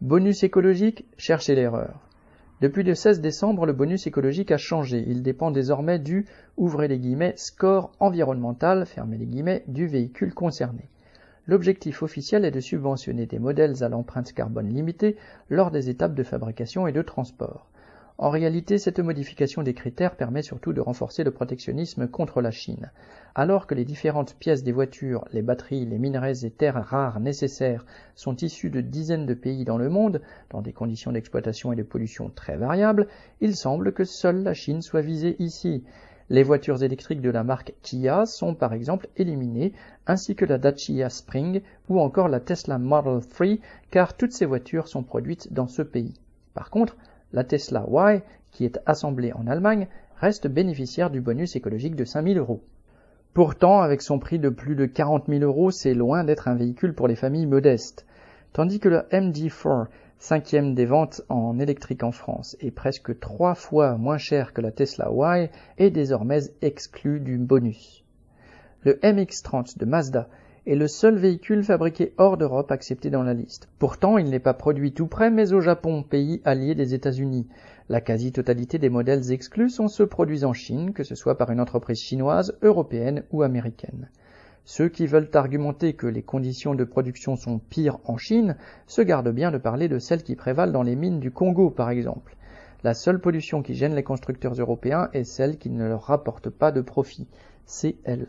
Bonus écologique, cherchez l'erreur. Depuis le 16 décembre, le bonus écologique a changé. Il dépend désormais du, ouvrez les guillemets, score environnemental, fermez les guillemets, du véhicule concerné. L'objectif officiel est de subventionner des modèles à l'empreinte carbone limitée lors des étapes de fabrication et de transport. En réalité, cette modification des critères permet surtout de renforcer le protectionnisme contre la Chine. Alors que les différentes pièces des voitures, les batteries, les minerais et terres rares nécessaires sont issues de dizaines de pays dans le monde, dans des conditions d'exploitation et de pollution très variables, il semble que seule la Chine soit visée ici. Les voitures électriques de la marque Kia sont par exemple éliminées, ainsi que la Dacia Spring ou encore la Tesla Model 3, car toutes ces voitures sont produites dans ce pays. Par contre, la Tesla Y, qui est assemblée en Allemagne, reste bénéficiaire du bonus écologique de 5000 euros. Pourtant, avec son prix de plus de 40 000 euros, c'est loin d'être un véhicule pour les familles modestes. Tandis que le MD4, cinquième des ventes en électrique en France, est presque trois fois moins cher que la Tesla Y, est désormais exclu du bonus. Le MX-30 de Mazda est le seul véhicule fabriqué hors d'Europe accepté dans la liste. Pourtant, il n'est pas produit tout près, mais au Japon, pays allié des États-Unis. La quasi-totalité des modèles exclus sont ceux produits en Chine, que ce soit par une entreprise chinoise, européenne ou américaine. Ceux qui veulent argumenter que les conditions de production sont pires en Chine se gardent bien de parler de celles qui prévalent dans les mines du Congo, par exemple. La seule pollution qui gêne les constructeurs européens est celle qui ne leur rapporte pas de profit. C'est elle.